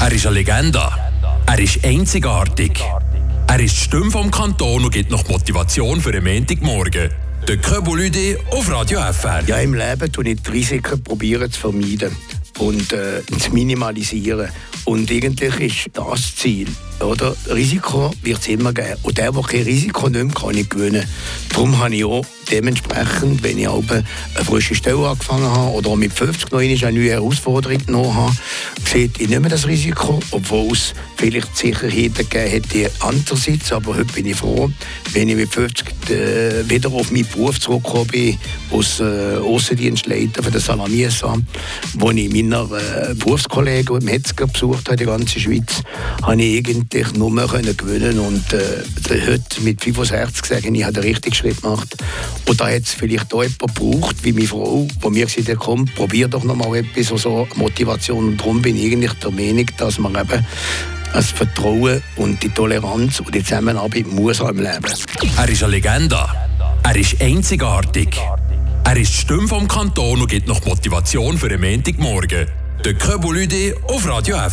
Er ist eine Legende. Er ist einzigartig. Er ist die Stimme vom Kanton und gibt noch Motivation für den Montagmorgen. Der Köbulüde auf Radio FR. Ja, im Leben tue ich die Risiken probieren zu vermeiden und äh, zu minimalisieren. Und eigentlich ist das Ziel. Oder? Risiko wird es immer geben. Und der, der kein Risiko nimmt, kann nicht gewinnen. Darum habe ich auch dementsprechend, wenn ich eine frische Stelle angefangen habe oder mit 50 noch eine neue Herausforderung genommen habe, sehe ich nicht mehr das Risiko, obwohl es vielleicht Sicherheiten gegeben hätte andererseits. Aber heute bin ich froh, wenn ich mit 50 äh, wieder auf meinen Beruf zurückgekommen bin, als äh, Außendienstleiter für den Salamiesa, wo ich meiner äh, Berufskollegen im Metzger besucht habe, die ganze Schweiz, habe ich eigentlich nur mehr können gewinnen und äh, heute mit 65 sagen, ich habe den richtigen Schritt gemacht. Und da hat es vielleicht auch jemand gebraucht, wie meine Frau, wo mir gesagt hat, komm, probier doch noch mal etwas, so Motivation. Und darum bin ich eigentlich der Meinung, dass man eben das Vertrauen und die Toleranz und die Zusammenarbeit muss im Leben. Er ist eine Legende. Er ist einzigartig. Er ist die Stimme vom Kanton und gibt noch Motivation für den Montagmorgen. Der Köbulüde auf Radio F.